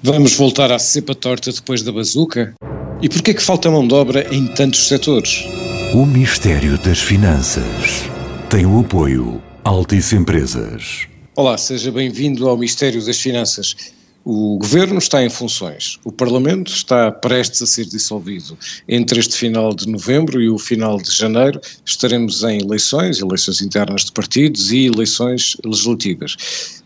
Vamos voltar à cepa torta depois da bazuca? E por que é que falta mão de obra em tantos setores? O mistério das finanças tem o apoio Altice Empresas. Olá, seja bem-vindo ao mistério das finanças. O governo está em funções, o Parlamento está prestes a ser dissolvido. Entre este final de novembro e o final de janeiro estaremos em eleições, eleições internas de partidos e eleições legislativas.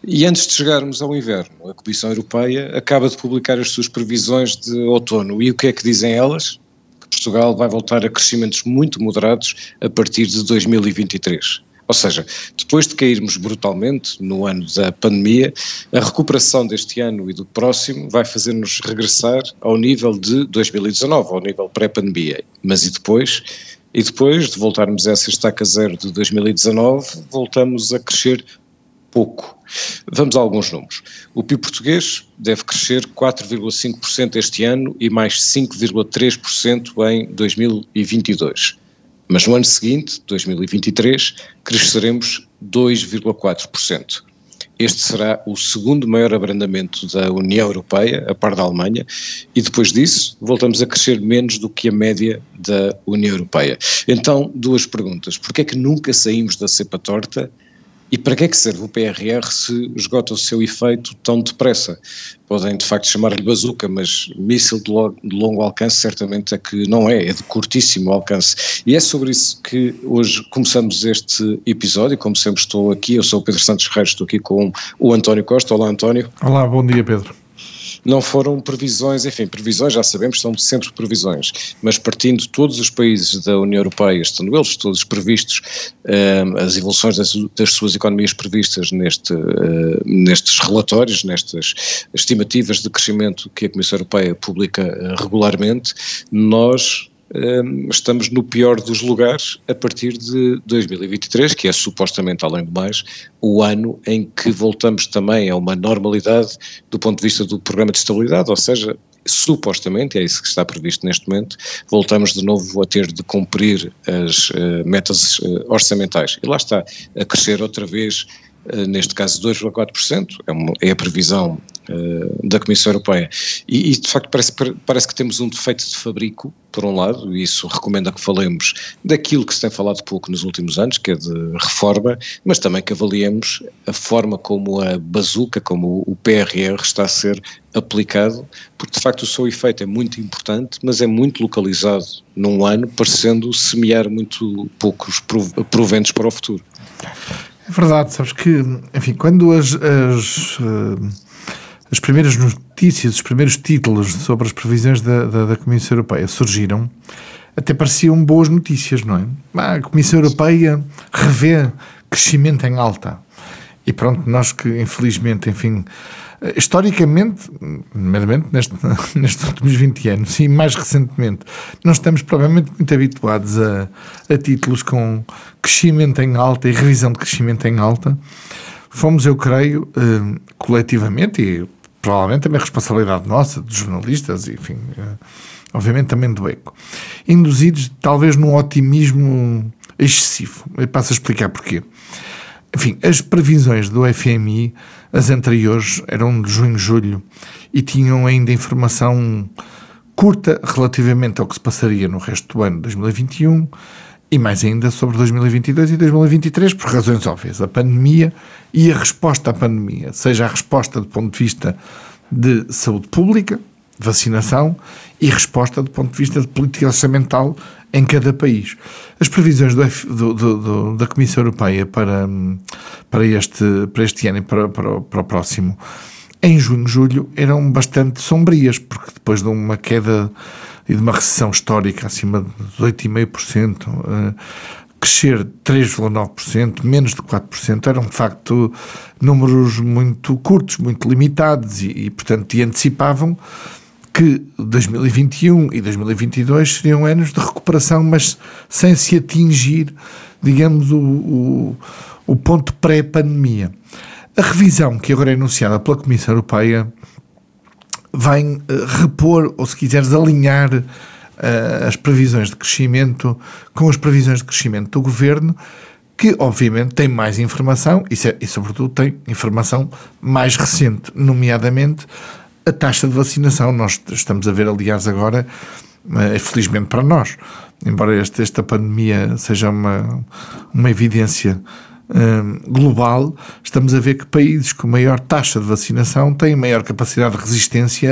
E antes de chegarmos ao inverno, a Comissão Europeia acaba de publicar as suas previsões de outono. E o que é que dizem elas? Que Portugal vai voltar a crescimentos muito moderados a partir de 2023. Ou seja, depois de cairmos brutalmente no ano da pandemia, a recuperação deste ano e do próximo vai fazer-nos regressar ao nível de 2019, ao nível pré-pandemia. Mas e depois? E depois de voltarmos a essa estaca zero de 2019, voltamos a crescer pouco. Vamos a alguns números. O PIB português deve crescer 4,5% este ano e mais 5,3% em 2022 mas no ano seguinte, 2023, cresceremos 2,4%. Este será o segundo maior abrandamento da União Europeia, a par da Alemanha, e depois disso voltamos a crescer menos do que a média da União Europeia. Então, duas perguntas. Porquê é que nunca saímos da cepa torta e para que é que serve o PRR se esgota o seu efeito tão depressa? Podem de facto chamar-lhe bazuca, mas míssil de, de, longo alcance certamente é que não é, é de curtíssimo alcance. E é sobre isso que hoje começamos este episódio. Como sempre estou aqui, eu sou o Pedro Santos Ferreira, estou aqui com o António Costa. Olá António. Olá, bom dia Pedro não foram previsões, enfim, previsões já sabemos, são sempre previsões, mas partindo todos os países da União Europeia, estando eles todos previstos, uh, as evoluções das, das, suas economias previstas neste, uh, nestes relatórios, nestas estimativas de crescimento que a Comissão Europeia publica uh, regularmente, nós estamos no pior dos lugares a partir de 2023, que é supostamente, além do mais, o ano em que voltamos também a uma normalidade do ponto de vista do programa de estabilidade, ou seja, supostamente, é isso que está previsto neste momento, voltamos de novo a ter de cumprir as uh, metas uh, orçamentais. E lá está, a crescer outra vez, neste caso 2,4%, é, é a previsão uh, da Comissão Europeia. E, e, de facto parece, parece que temos um defeito de fabrico, por um lado, e isso recomenda que falemos daquilo que se tem falado pouco nos últimos anos, que é de reforma, mas também que avaliemos a forma como a bazuca, como o PRR está a ser aplicado, porque de facto o seu efeito é muito importante, mas é muito localizado num ano, parecendo semear muito poucos proventos para o futuro. É verdade, sabes que, enfim, quando as, as uh as primeiras notícias, os primeiros títulos sobre as previsões da, da, da Comissão Europeia surgiram, até pareciam boas notícias, não é? Ah, a Comissão Europeia revê crescimento em alta. E pronto, nós que infelizmente, enfim, historicamente, nomeadamente neste, nestes últimos 20 anos e mais recentemente, não estamos provavelmente muito habituados a, a títulos com crescimento em alta e revisão de crescimento em alta. Fomos, eu creio, eh, coletivamente, e provavelmente também responsabilidade nossa, dos jornalistas, enfim, eh, obviamente também do ECO, induzidos talvez num otimismo excessivo. Eu passo a explicar porquê. Enfim, as previsões do FMI, as anteriores, eram de junho, julho, e tinham ainda informação curta relativamente ao que se passaria no resto do ano de 2021 e mais ainda sobre 2022 e 2023, por razões óbvias. A pandemia e a resposta à pandemia, seja a resposta do ponto de vista de saúde pública, vacinação, e resposta do ponto de vista de política orçamental em cada país. As previsões do, do, do, da Comissão Europeia para, para, este, para este ano e para, para, para o próximo, em junho, julho, eram bastante sombrias, porque depois de uma queda e de uma recessão histórica acima de 8,5%, uh, crescer 3,9%, menos de 4%, eram de facto números muito curtos, muito limitados e, e portanto, antecipavam que 2021 e 2022 seriam anos de recuperação, mas sem se atingir, digamos, o, o, o ponto pré-pandemia. A revisão que agora é anunciada pela Comissão Europeia vai uh, repor, ou se quiseres, alinhar uh, as previsões de crescimento com as previsões de crescimento do governo, que obviamente tem mais informação e, e sobretudo tem informação mais recente, nomeadamente a taxa de vacinação. Nós estamos a ver, aliás, agora, uh, felizmente para nós, embora este, esta pandemia seja uma, uma evidência uh, global, estamos a ver que países com maior taxa de vacinação têm maior capacidade de resistência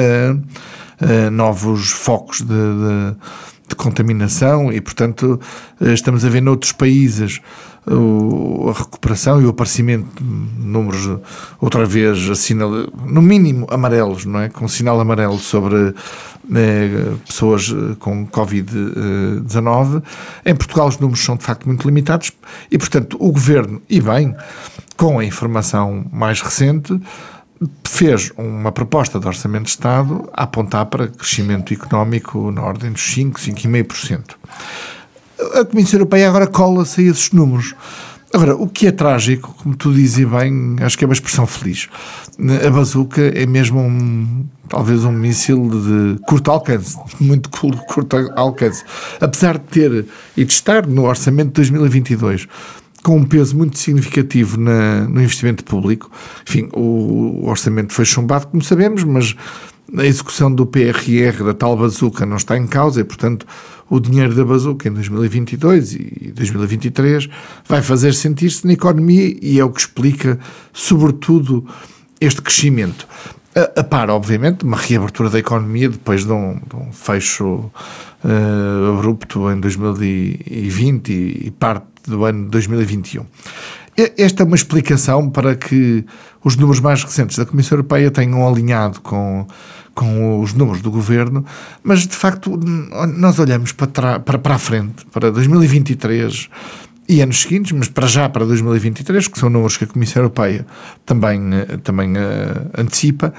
a, a novos focos de, de, de, contaminação e, portanto, estamos a ver noutros países a recuperação e o aparecimento de números outra vez assinal, no mínimo amarelos, não é? Com sinal amarelo sobre né, pessoas eh, com Covid-19. Em Portugal os números são de facto muito limitados e, portanto, o Governo, e bem, com a informação mais recente, fez uma proposta de Orçamento de Estado a apontar para crescimento económico na ordem dos 5, 5,5% a Comissão Europeia agora cola-se a esses números. Agora, o que é trágico, como tu dizes bem, acho que é uma expressão feliz. A bazuca é mesmo um, talvez um míssil de curto alcance, muito curto alcance. Apesar de ter e de estar no orçamento de 2022 com um peso muito significativo na, no investimento público, enfim, o, o orçamento foi chumbado, como sabemos, mas a execução do PRR, da tal bazuca, não está em causa e, portanto, o dinheiro da bazuca em 2022 e 2023 vai fazer sentir-se na economia e é o que explica, sobretudo, este crescimento. A, a par, obviamente, uma reabertura da economia depois de um, de um fecho uh, abrupto em 2020 e, e parte do ano 2021. Esta é uma explicação para que os números mais recentes da Comissão Europeia tenham alinhado com com os números do governo, mas de facto nós olhamos para, para, para a frente, para 2023 e anos seguintes, mas para já para 2023, que são números que a Comissão Europeia também, eh, também uh, antecipa,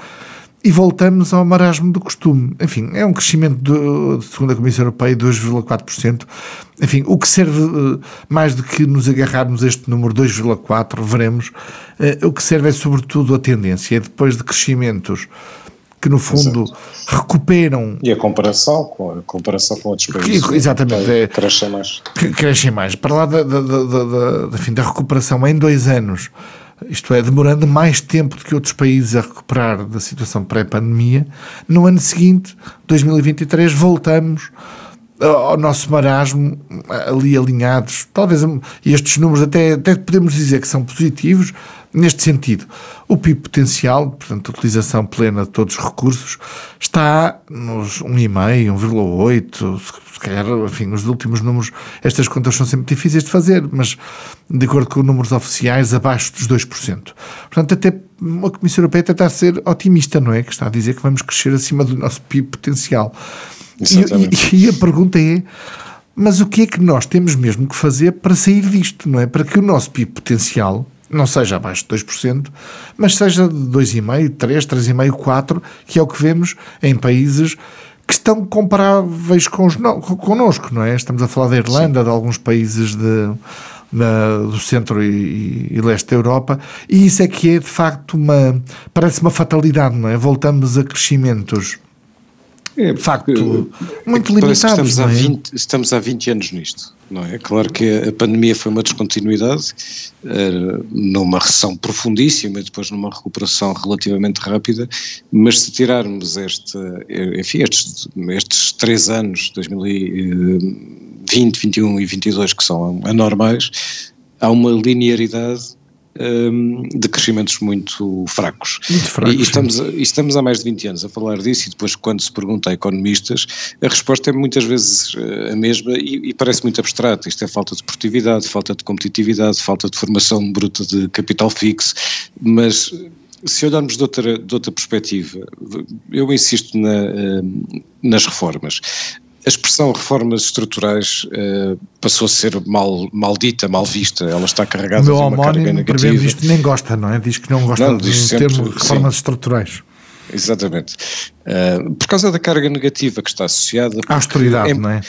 e voltamos ao marasmo do costume. Enfim, é um crescimento, de, segundo a Comissão Europeia, de 2,4%. Enfim, o que serve uh, mais do que nos agarrarmos a este número 2,4%, veremos, uh, o que serve é sobretudo a tendência, é depois de crescimentos que no fundo Exato. recuperam. E a comparação com, a comparação com outros países. Que, exatamente. É, crescem mais. crescem mais. Para lá da, da, da, da, da recuperação em dois anos, isto é, demorando mais tempo do que outros países a recuperar da situação pré-pandemia, no ano seguinte, 2023, voltamos ao nosso marasmo ali alinhados. Talvez estes números até, até podemos dizer que são positivos, Neste sentido, o PIB potencial, portanto, utilização plena de todos os recursos, está nos 1,5, 1,8, se calhar, enfim, os últimos números, estas contas são sempre difíceis de fazer, mas de acordo com os números oficiais, abaixo dos 2%. Portanto, até a Comissão Europeia está a ser otimista, não é? Que está a dizer que vamos crescer acima do nosso PIB potencial. E, e, e a pergunta é mas o que é que nós temos mesmo que fazer para sair disto, não é? Para que o nosso PIB potencial não seja abaixo de 2%, mas seja de 2,5%, 3%, 3,5%, 4%, que é o que vemos em países que estão comparáveis com os, connosco, não é? Estamos a falar da Irlanda, Sim. de alguns países de, do centro e, e, leste da Europa, e isso é que é de facto uma, parece uma fatalidade, não é? Voltamos a crescimentos é, de facto, muito limitados. Estamos, é? há 20, estamos há 20 anos nisto, não é? Claro que a pandemia foi uma descontinuidade, uh, numa recessão profundíssima e depois numa recuperação relativamente rápida, mas se tirarmos este, enfim, estes, estes três anos, 2020, 21 e 22, que são anormais, há uma linearidade de crescimentos muito fracos. Muito fracos. E, estamos, estamos há mais de 20 anos a falar disso e depois quando se pergunta a economistas, a resposta é muitas vezes eh, a mesma e, e parece muito abstrata. Isto é falta de produtividade, falta de competitividade, falta de formação bruta de capital fixo, mas se olharmos de outra, de outra perspectiva, eu insisto na, nas reformas a expressão reformas estruturais uh, passou a ser mal, maldita, mal vista, ela está carregada de uma carga negativa. Isto nem gosta, não é? Diz que não gosta não, do termo reformas sim. estruturais. Exatamente. Uh, por causa da carga negativa que está associada. À austeridade, é, não é?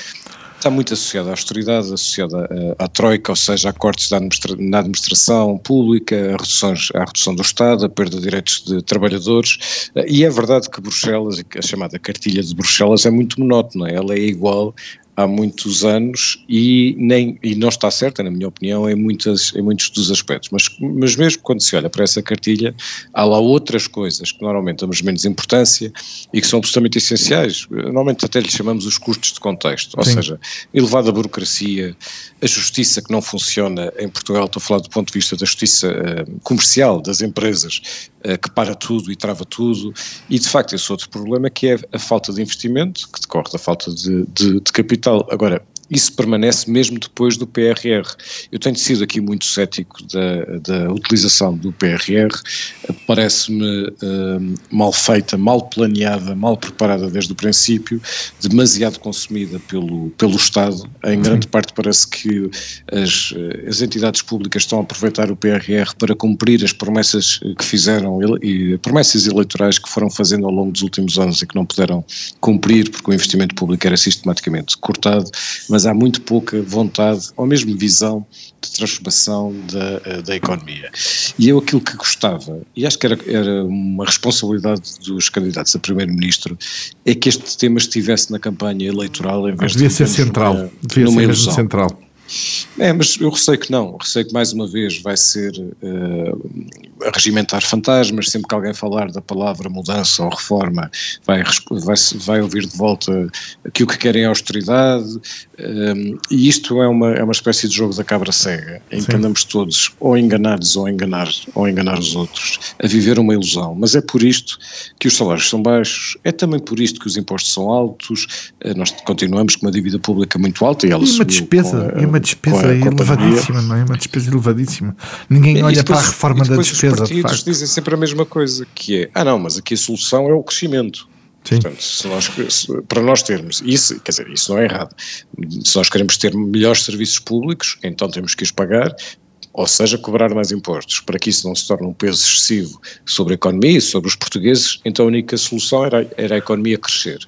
Está muito associada à austeridade, associada à, à troika, ou seja, a cortes administra na administração pública, a, reduções, redução do Estado, a perda de direitos de trabalhadores, e é verdade que Bruxelas, a chamada cartilha de Bruxelas, é muito monótona, ela é igual há muitos anos e, nem, e não está certa, na minha opinião, em, muitas, em muitos dos aspectos. Mas, mas mesmo quando se olha para essa cartilha, há lá outras coisas que normalmente damos menos importância e que são absolutamente essenciais. Normalmente até lhe chamamos os custos de contexto, ou Sim. seja, elevada burocracia, a justiça que não funciona em Portugal, estou a falar do ponto de vista da justiça uh, comercial das empresas, uh, que para tudo e trava tudo, e de facto esse outro problema que é a falta de investimento, que decorre da falta de, de, de capital. Agora, isso permanece mesmo depois do PRR. Eu tenho sido aqui muito cético da, da utilização do PRR, parece-me uh, mal feita, mal planeada, mal preparada desde o princípio, demasiado consumida pelo, pelo Estado. Em grande parte parece que as, as entidades públicas estão a aproveitar o PRR para cumprir as promessas que fizeram, e promessas eleitorais que foram fazendo ao longo dos últimos anos e que não puderam cumprir porque o investimento público era sistematicamente cortado mas há muito pouca vontade ou mesmo visão de transformação da, eh, da economia. E eu aquilo que gostava, e acho que era, era uma responsabilidade dos candidatos a primeiro-ministro, é que este tema estivesse na campanha eleitoral em vez devia de... Devia ser central, numa, devia ser mesmo central. É, mas eu receio que não, receio que mais uma vez vai ser uh, regimentar fantasmas, sempre que alguém falar da palavra mudança ou reforma, vai, vai, vai ouvir de volta que o que querem é austeridade, um, e isto é uma, é uma espécie de jogo da cabra cega, em Sim. que andamos todos ou enganados ou enganar, ou enganar os outros, a viver uma ilusão, mas é por isto que os salários são baixos, é também por isto que os impostos são altos, uh, nós continuamos com uma dívida pública muito alta e ela e uma despesa, e uma despesa elevadíssima, não é? Uma despesa elevadíssima. Ninguém olha depois, para a reforma da despesa. Os partidos dizem sempre a mesma coisa, que é, ah não, mas aqui a solução é o crescimento. Sim. Portanto, se nós, se, para nós termos isso, quer dizer, isso não é errado. Se nós queremos ter melhores serviços públicos, então temos que os pagar, ou seja, cobrar mais impostos. Para que isso não se torne um peso excessivo sobre a economia e sobre os portugueses, então a única solução era, era a economia crescer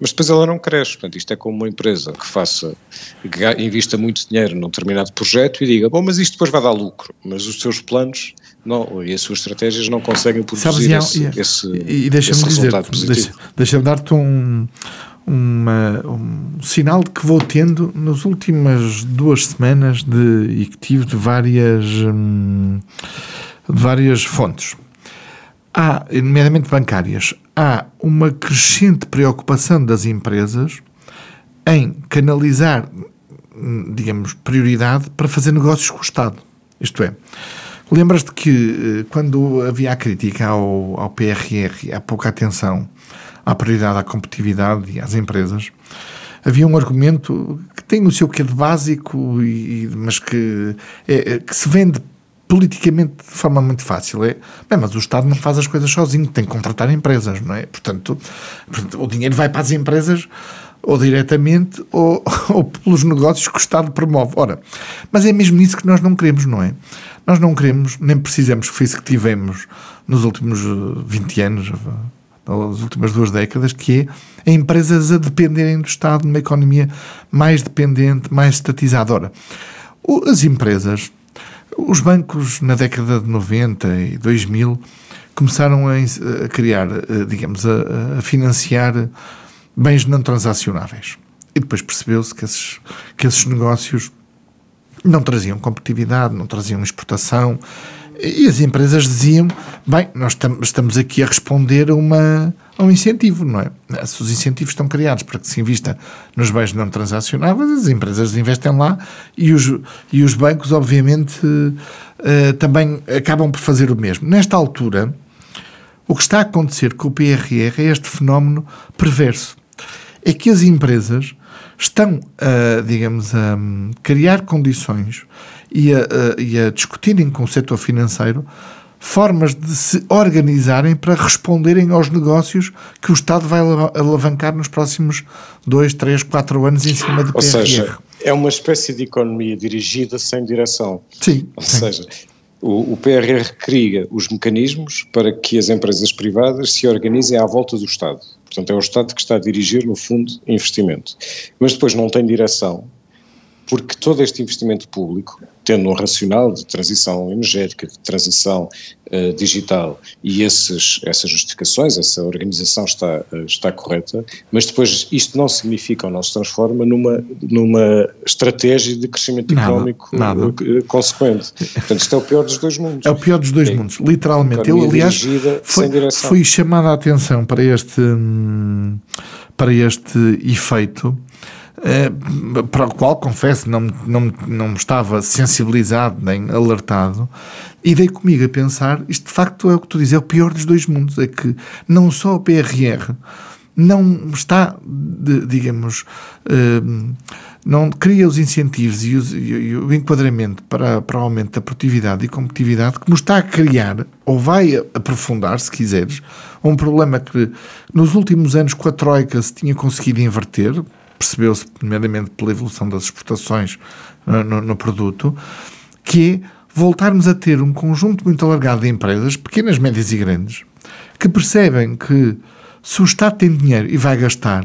mas depois ela não cresce. Portanto, isto é como uma empresa que faça, que invista muito dinheiro num determinado projeto e diga, bom, mas isto depois vai dar lucro, mas os seus planos não, e as suas estratégias não conseguem produzir Sabes, esse, e, esse, e deixa-me dizer, deixa, deixa dar-te um, uma, um sinal de que vou tendo nas últimas duas semanas de, e que tive de várias, hum, de várias fontes. Há, nomeadamente bancárias, há uma crescente preocupação das empresas em canalizar, digamos, prioridade para fazer negócios com o Estado. Isto é, lembras-te que eh, quando havia a crítica ao, ao PRR, há pouca atenção à prioridade à competitividade e às empresas, havia um argumento que tem o seu quê de básico, e, mas que, é, que se vende politicamente de forma muito fácil. É, bem, mas o Estado não faz as coisas sozinho, tem que contratar empresas, não é? Portanto, o dinheiro vai para as empresas ou diretamente ou, ou pelos negócios que o Estado promove. Ora, mas é mesmo isso que nós não queremos, não é? Nós não queremos, nem precisamos, foi isso que tivemos nos últimos 20 eh, anos, nas últimas duas décadas, que é empresas a dependerem do Estado numa economia mais dependente, mais estatizada. Ora, as empresas os bancos, na década de 90 e 2000, começaram a, criar, eh, digamos, a, a, financiar bens não transacionáveis. E depois percebeu-se que esses, que esses negócios não traziam competitividade, não traziam exportação, e as empresas diziam: bem, nós estamos aqui a responder a, uma, a um incentivo, não é? Se os incentivos estão criados para que se invista nos bens não transacionáveis, as empresas investem lá e os, e os bancos, obviamente, uh, também acabam por fazer o mesmo. Nesta altura, o que está a acontecer com o PRR é este fenómeno perverso. É que as empresas estão, a, digamos, a criar condições e a, a, e a discutirem com o setor financeiro formas de se organizarem para responderem aos negócios que o Estado vai alavancar nos próximos dois, três, quatro anos em cima do Ou PRR. seja, é uma espécie de economia dirigida sem direção. Sim. Ou sim. seja, o, o PRR cria os mecanismos para que as empresas privadas se organizem à volta do Estado. Portanto, é o Estado que está a dirigir, no fundo, investimento. Mas depois não tem direção porque todo este investimento público, tendo um racional de transição energética, de transição uh, digital e esses, essas justificações, essa organização está, uh, está correta, mas depois isto não significa ou não se transforma numa, numa estratégia de crescimento nada, económico nada. Uh, consequente. Portanto, isto é o pior dos dois mundos. É o pior dos dois é, mundos, literalmente. Eu, aliás, foi, fui chamado a atenção para este, hum, para este efeito eh, para o qual, confesso, não, não, não estava sensibilizado nem alertado, e dei comigo a pensar: isto de facto é o que tu dizes, é o pior dos dois mundos. É que não só o PRR não está, digamos, uh, não cria os incentivos os, e, o enquadramento para, para o aumento da produtividade e competitividade, como está a criar, ou vai aprofundar, se quiseres, um problema que nos últimos anos com a Troika se tinha conseguido inverter, percebeu-se primeiramente pela evolução das exportações no, no, no, produto, que é voltarmos a ter um conjunto muito alargado de empresas, pequenas, médias e grandes, que percebem que se o Estado tem dinheiro e vai gastar,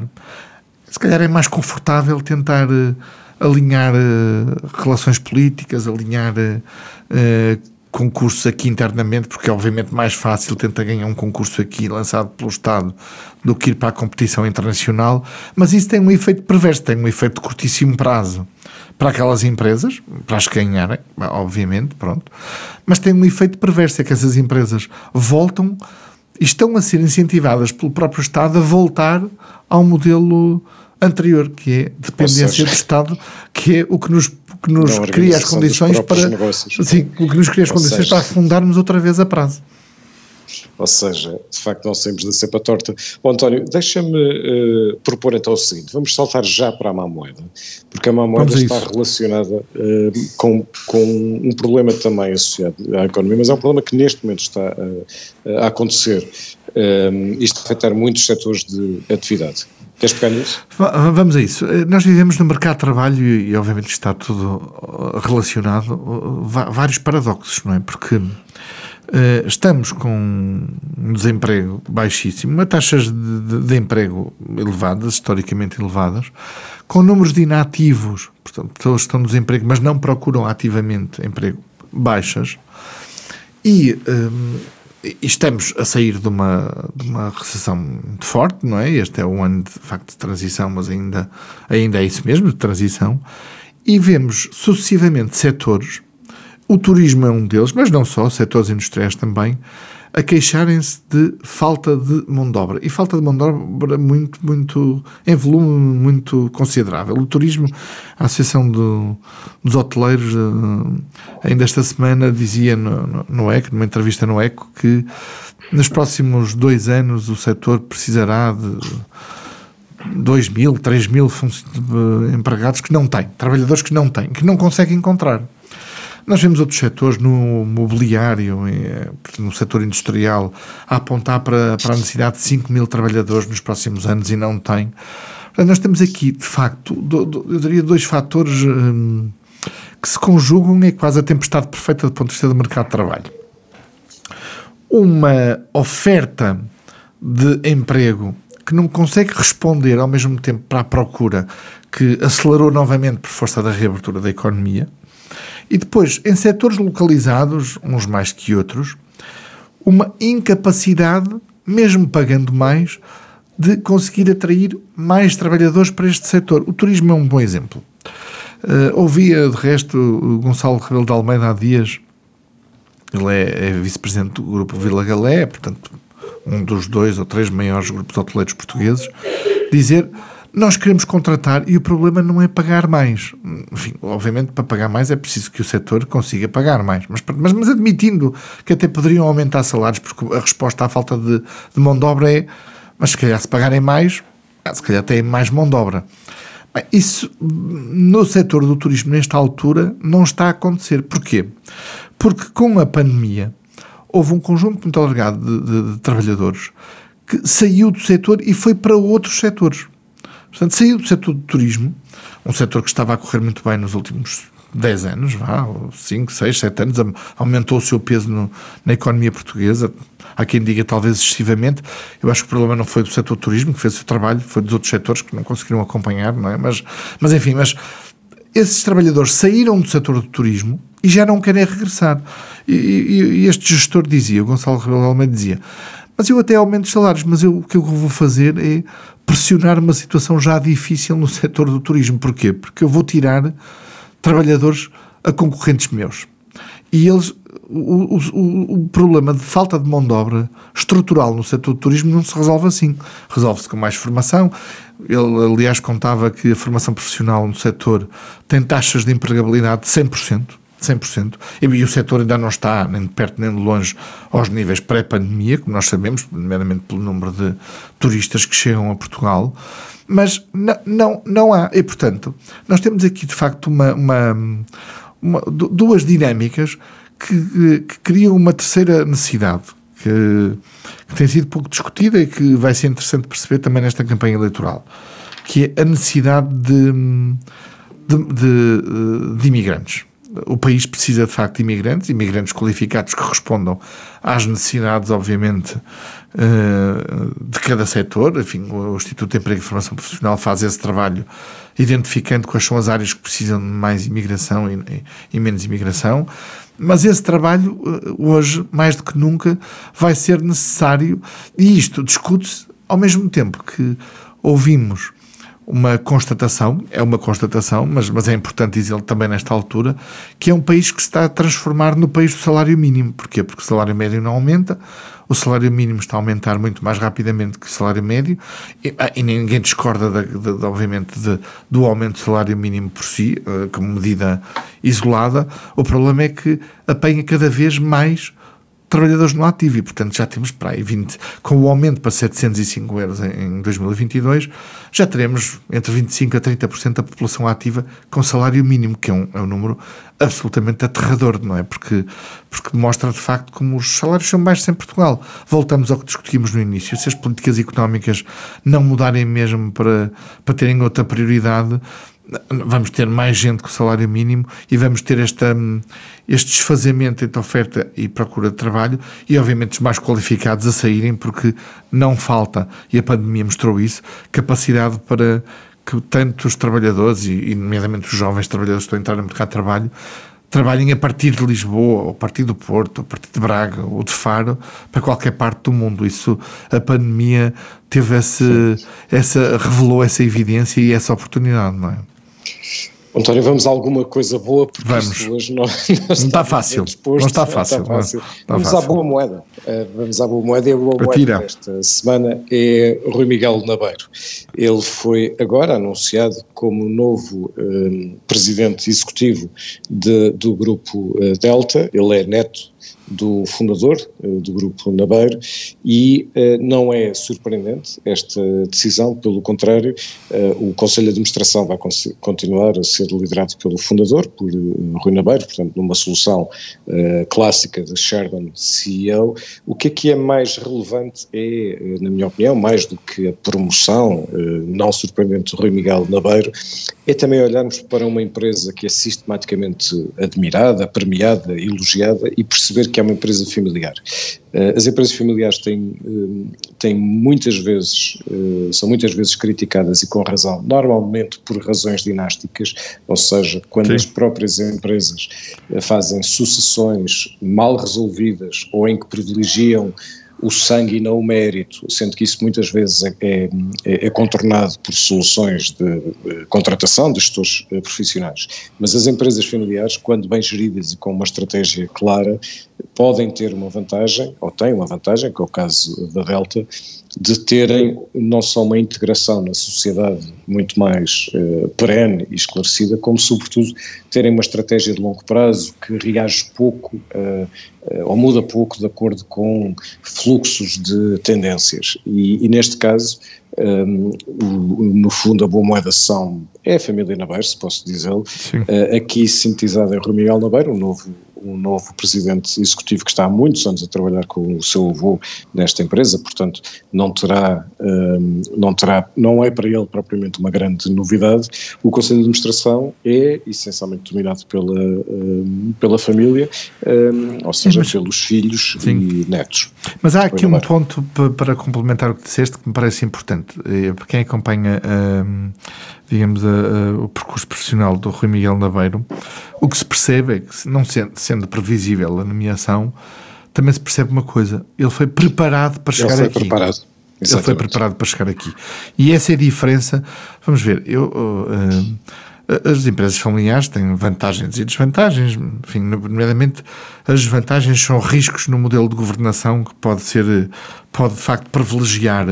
se calhar é mais confortável tentar uh, alinhar uh, relações políticas, alinhar uh, concursos aqui internamente, porque é obviamente mais fácil tentar ganhar um concurso aqui lançado pelo Estado do que ir para a competição internacional, mas isso tem um efeito perverso, tem um efeito de curtíssimo prazo para aquelas empresas, para as ganharem, obviamente, pronto, mas tem um efeito perverso, é que essas empresas voltam e estão a ser incentivadas pelo próprio Estado a voltar ao modelo anterior, que é dependência seja, do Estado, que é o que nos, que nos cria as condições para sim, o que nos cria as condições seja, para afundarmos outra vez a prazo. Ou seja, de facto não saímos da cepa torta. Bom, António, deixa-me uh, propor então o seguinte, vamos saltar já para a má moeda, porque a má moeda está relacionada uh, com, com um problema também associado à economia, mas é um problema que neste momento está uh, a acontecer. isto a afetar muitos setores de atividade. Queres pegar nisso? Vamos a isso. Nós vivemos no mercado de trabalho e, obviamente, está tudo relacionado, vários paradoxos, não é? Porque estamos com um desemprego baixíssimo, taxas de, de, emprego elevadas, historicamente elevadas, com números de inativos, portanto, pessoas estão no desemprego, mas não procuram ativamente emprego, baixas, e estamos a sair de uma, de uma recessão muito forte, não é? Este é um ano de, facto de transição, mas ainda, ainda é isso mesmo, de transição, e vemos sucessivamente setores. O turismo é um deles, mas não só, setores industriais também, a queixarem-se de falta de mão de obra. E falta de mão de obra muito, muito, em volume muito considerável. O turismo, a Associação do, dos Hoteleiros, eh, ainda esta semana dizia no, no, no ECO, numa entrevista no ECO, que nos próximos dois anos o setor precisará de 2 mil, 3 mil empregados que não têm, trabalhadores que não têm, que não conseguem encontrar. Nós vemos outros setores no mobiliário, no setor industrial, a apontar para, para a necessidade de 5 mil trabalhadores nos próximos anos e não tem. Portanto, nós temos aqui, de facto, eu diria dois fatores hum, que se conjugam é quase a tempestade perfeita do ponto de vista do mercado de trabalho. Uma oferta de emprego que não consegue responder ao mesmo tempo para a procura que acelerou novamente por força da reabertura da economia e depois, em setores localizados, uns mais que outros, uma incapacidade, mesmo pagando mais, de conseguir atrair mais trabalhadores para este setor. O turismo é um bom exemplo. Uh, ouvia, de resto, o Gonçalo Rebelo de Almeida há dias, ele é, é vice-presidente do grupo Vila Galé, portanto, um dos dois ou três maiores grupos hoteleiros portugueses, dizer nós queremos contratar e o problema não é pagar mais. Enfim, obviamente, para pagar mais é preciso que o setor consiga pagar mais. Mas, mas, mas admitindo que até poderiam aumentar salários, porque a resposta à falta de, de mão de obra é: mas se calhar se pagarem mais, ah, se calhar têm mais mão de obra. Bem, isso no setor do turismo, nesta altura, não está a acontecer. Porquê? Porque com a pandemia houve um conjunto muito alargado de, de, de trabalhadores que saiu do setor e foi para outros setores. Portanto, saiu do setor do turismo, um setor que estava a correr muito bem nos últimos 10 anos, vá, 5, 6, 7 anos, aumentou o seu peso no, na economia portuguesa. Há quem diga talvez excessivamente. Eu acho que o problema não foi do setor do turismo, que fez o seu trabalho, foi dos outros setores que não conseguiram acompanhar, não é? Mas, mas enfim, mas esses trabalhadores saíram do setor do turismo e já não querem regressar. E, e, e este gestor dizia, o Gonçalo Rebelo Almeida dizia, mas eu até aumento os salários, mas eu, o que eu vou fazer é pressionar uma situação já difícil no setor do turismo. Porquê? Porque eu vou tirar trabalhadores a concorrentes meus. E eles, o, o, o, problema de falta de mão de obra estrutural no setor do turismo não se resolve assim. Resolve-se com mais formação. Ele, aliás, contava que a formação profissional no setor tem taxas de empregabilidade de 100%. 100%. E, e o setor ainda não está nem de perto nem de longe aos níveis pré-pandemia, como nós sabemos, primeiramente pelo número de turistas que chegam a Portugal, mas não, não, há. E, portanto, nós temos aqui, de facto, uma, uma, uma duas dinâmicas que, que, criam uma terceira necessidade, que, que tem sido pouco discutida e que vai ser interessante perceber também nesta campanha eleitoral, que é a necessidade de, de, de, de imigrantes o país precisa de facto de imigrantes, imigrantes qualificados que respondam às necessidades, obviamente, eh, de cada setor. Enfim, o Instituto de Emprego e Formação Profissional faz esse trabalho identificando quais são as áreas que precisam de mais imigração e, e menos imigração. Mas esse trabalho, eh, hoje, mais do que nunca, vai ser necessário e isto discute-se ao mesmo tempo que ouvimos uma constatação, é uma constatação, mas, mas é importante dizer também nesta altura, que é um país que se está a transformar no país do salário mínimo. Porquê? Porque o salário médio não aumenta, o salário mínimo está a aumentar muito mais rapidamente que o salário médio, e, ah, e ninguém discorda, de, de, de, obviamente, do aumento do salário mínimo por si, uh, como medida isolada. O problema é que apanha cada vez mais trabalhadores no ativo e, portanto, já temos para aí 20, com o aumento para 705 euros em 2022, já teremos entre 25% a 30% da população ativa com salário mínimo, que é um, é um número absolutamente aterrador, não é? Porque, porque mostra de facto como os salários são baixos em Portugal. Voltamos ao que discutimos no início. Se as políticas económicas não mudarem mesmo para, para terem outra prioridade, vamos ter mais gente com salário mínimo e vamos ter esta, este desfazamento entre oferta e procura de trabalho e, obviamente, os mais qualificados a saírem, porque não falta, e a pandemia mostrou isso, capacidade para que tanto os trabalhadores, e, nomeadamente os jovens trabalhadores que estão a entrar no mercado de trabalho, trabalhem a partir de Lisboa, ou a partir do Porto, ou a partir de Braga, ou de Faro, para qualquer parte do mundo. Isso, a pandemia teve esse, essa, revelou essa evidência e essa oportunidade, não é? António, vamos a alguma coisa boa, porque vamos. hoje não, não, está fácil. Não está fácil. Não está fácil. Não, vamos fácil. à boa moeda. Uh, vamos à boa moeda e a boa Atira. moeda desta semana é Rui Miguel Nabeiro. Ele foi agora anunciado como novo uh, presidente executivo de, do grupo uh, Delta. Ele é neto do fundador eh, do Grupo Nabeiro e eh, não é surpreendente esta decisão, pelo contrário, eh, o Conselho de Administração vai continuar a ser liderado pelo fundador, por Rui Nabeiro, portanto numa solução clássica de Sheridan CEO. O que é que é mais relevante é, na minha opinião, mais do que a promoção não surpreendente do Rui Miguel Nabeiro, é também olharmos para uma empresa que é sistematicamente admirada, premiada, elogiada e perceber que é uma empresa familiar. Eh, as empresas familiares têm, eh, têm muitas vezes, eh, são muitas vezes criticadas e com razão, normalmente por razões dinásticas, ou seja, quando Sim. as próprias empresas fazem sucessões mal resolvidas ou em que privilegiam o sangue e não o mérito, sendo que isso muitas vezes é, é, é contornado por soluções de, de, contratação de gestores eh, profissionais. Mas as empresas familiares, quando bem geridas e com uma estratégia clara, podem ter uma vantagem, ou têm uma vantagem, que é o caso da Delta, de terem não só uma integração na sociedade muito mais uh, perene e esclarecida, como sobretudo terem uma estratégia de longo prazo que reage pouco uh, uh, ou muda pouco de acordo com fluxos de tendências. E, e neste caso, um, no fundo, a boa moeda são é a família Nabeiro, se posso dizê-lo, aqui sintetizada em Rui Miguel Nabeiro, o novo um novo presidente executivo que está há muitos anos a trabalhar com o seu avô nesta empresa, portanto não terá, um, não terá, não é para ele propriamente uma grande novidade. O Conselho de Administração é essencialmente dominado pela, um, pela família, um, ou seja, Mas, pelos filhos sim. e netos. Mas há aqui um ponto para complementar o que disseste que me parece importante. Eh, para quem acompanha hum, digamos, a, a, o percurso profissional do Rui Miguel Naveiro, o que se percebe é que, não sendo, sendo previsível a nomeação, também se percebe uma coisa: ele foi preparado para chegar ele foi aqui. Preparado. Exatamente. Ele foi preparado para chegar aqui. E essa é a diferença. Vamos ver, eu. Uh, as empresas familiares têm vantagens e desvantagens, enfim, nomeadamente as vantagens são riscos no modelo de governação que pode ser, pode de facto privilegiar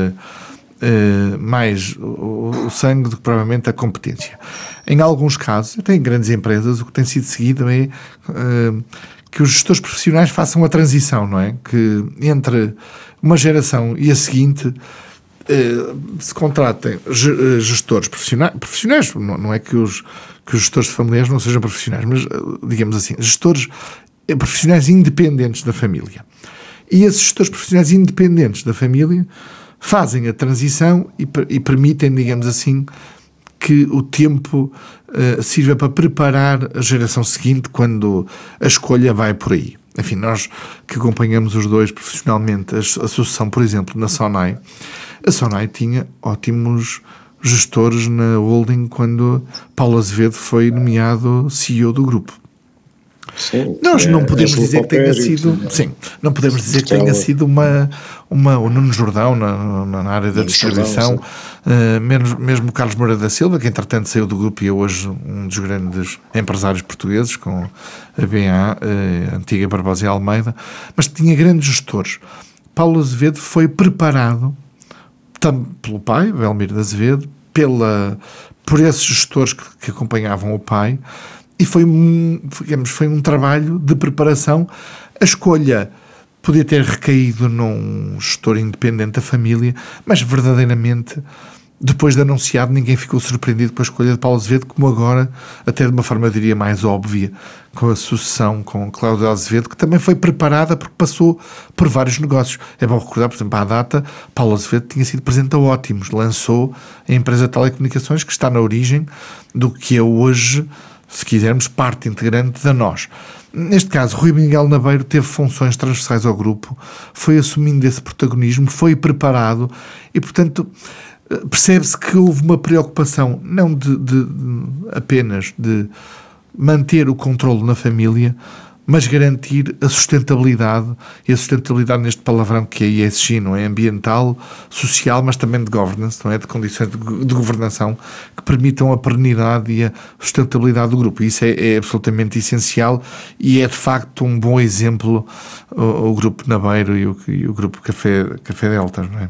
uh, mais o, sangue do que provavelmente a competência. Em alguns casos, até em grandes empresas, o que tem sido seguido é uh, que os gestores profissionais façam a transição, não é? Que entre uma geração e a seguinte uh, se contratem gestores profissionais, profissionais não, não é que os, que os gestores familiares não sejam profissionais, mas digamos assim, gestores profissionais independentes da família. E esses gestores profissionais independentes da família fazem a transição e, e permitem, digamos assim, que o tempo uh, sirva para preparar a geração seguinte quando a escolha vai por aí. Enfim, nós que acompanhamos os dois profissionalmente, a, sucessão, por exemplo, na Sonai, a Sonai tinha ótimos gestores na holding quando Paulo Azevedo foi nomeado CEO do grupo. Sim, Nós não é, podemos é dizer que tenha sido. Sim, não podemos dizer que tenha sido uma. uma o Nuno Jordão na, na área da distribuição, uh, menos, mesmo o Carlos Moura da Silva, que entretanto saiu do grupo e é hoje um dos grandes empresários portugueses, com a BA, uh, antiga Barbosa e Almeida, mas tinha grandes gestores. Paulo Azevedo foi preparado tam, pelo pai, Belmiro de Azevedo, pela, por esses gestores que, que acompanhavam o pai e foi um, digamos, foi um trabalho de preparação. A escolha podia ter recaído num gestor independente da família, mas verdadeiramente, depois de anunciado, ninguém ficou surpreendido com a escolha de Paulo Azevedo, como agora, até de uma forma, eu diria, mais óbvia, com a sucessão com Cláudio Azevedo, que também foi preparada porque passou por vários negócios. É bom recordar, por exemplo, à data, Paulo Azevedo tinha sido presidente da Ótimos, lançou a empresa de telecomunicações que está na origem do que é hoje se quisermos, parte integrante da nós. Neste caso, Rui Miguel Nabeiro teve funções transversais ao grupo, foi assumindo esse protagonismo, foi preparado e, portanto, percebe-se que houve uma preocupação não de, de, apenas de manter o controle na família, mas garantir a sustentabilidade, e a sustentabilidade neste palavrão que é ESG, não é? Ambiental, social, mas também de governance, não é? De condições de, de governação que permitam a perenidade e a sustentabilidade do grupo. Isso é, é absolutamente essencial e é de facto um bom exemplo o, o Grupo Nabeiro e o, e o Grupo Café, Café Deltas, não é?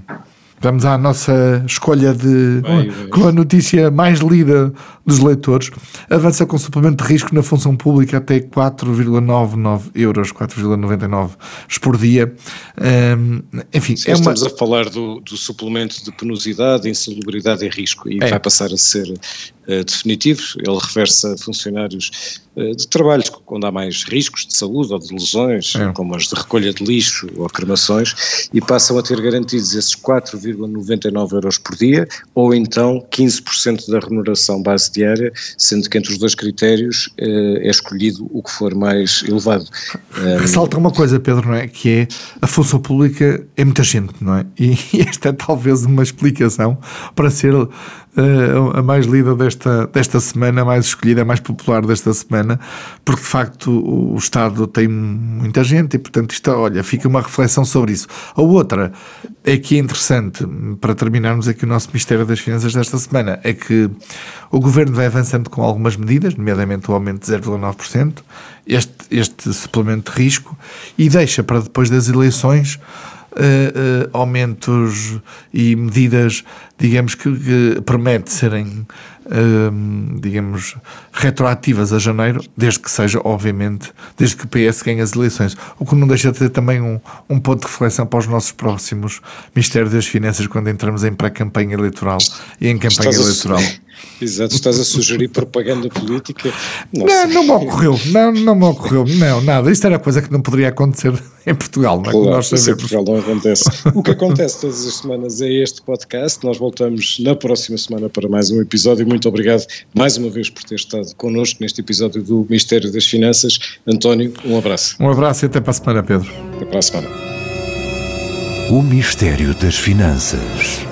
Vamos à nossa escolha de bem, bem. com a notícia mais lida dos leitores. Avança com suplemento de risco na função pública até 4,99 euros, 4,99 por dia. Um, enfim, Sim, é estamos uma... a falar do, do, suplemento de penosidade, insalubridade e risco e é. vai passar a ser uh, definitivo. Ele reversa funcionários de trabalhos onde há mais riscos de saúde ou de lesões, é. como as de recolha de lixo ou cremações, e passam a ter garantidos esses 4,99 euros por dia ou então 15% da remuneração base diária, sendo que entre os dois critérios uh, é escolhido o que for mais elevado. Ressalta uma coisa, Pedro, não é? Que é a função pública é muita gente, não é? E esta é talvez uma explicação para ser a mais lida desta, desta semana, a mais escolhida, a mais popular desta semana, porque de facto o, Estado tem muita gente e, portanto, isto, olha, fica uma reflexão sobre isso. A outra é que é interessante, para terminarmos aqui o nosso Ministério das Finanças desta semana, é que o Governo vai avançando com algumas medidas, nomeadamente o aumento de 0,9%, este, este suplemento de risco, e deixa para depois das eleições uh, uh, aumentos e medidas, digamos, que, que promete serem, uh, digamos, retroativas a janeiro, desde que seja, obviamente, desde que o PS ganhe as eleições. O que não deixa de ter também um, um ponto de reflexão para os nossos próximos Ministérios das Finanças quando entramos em pré-campanha eleitoral e em campanha eleitoral. A, Exato, estás a sugerir propaganda política. Nossa. Não, não me ocorreu, não, não me ocorreu, não, nada. Isto era coisa que não poderia acontecer em Portugal, não é? Claro, nós sabemos. Em Portugal não acontece. O que acontece todas as semanas é este podcast. Nós voltamos na próxima semana para mais um episódio. Muito obrigado mais uma vez por ter estado connosco neste episódio do Mistério das Finanças. António, um abraço. Um abraço e até para a semana, Pedro. Até para a semana. O Mistério das Finanças.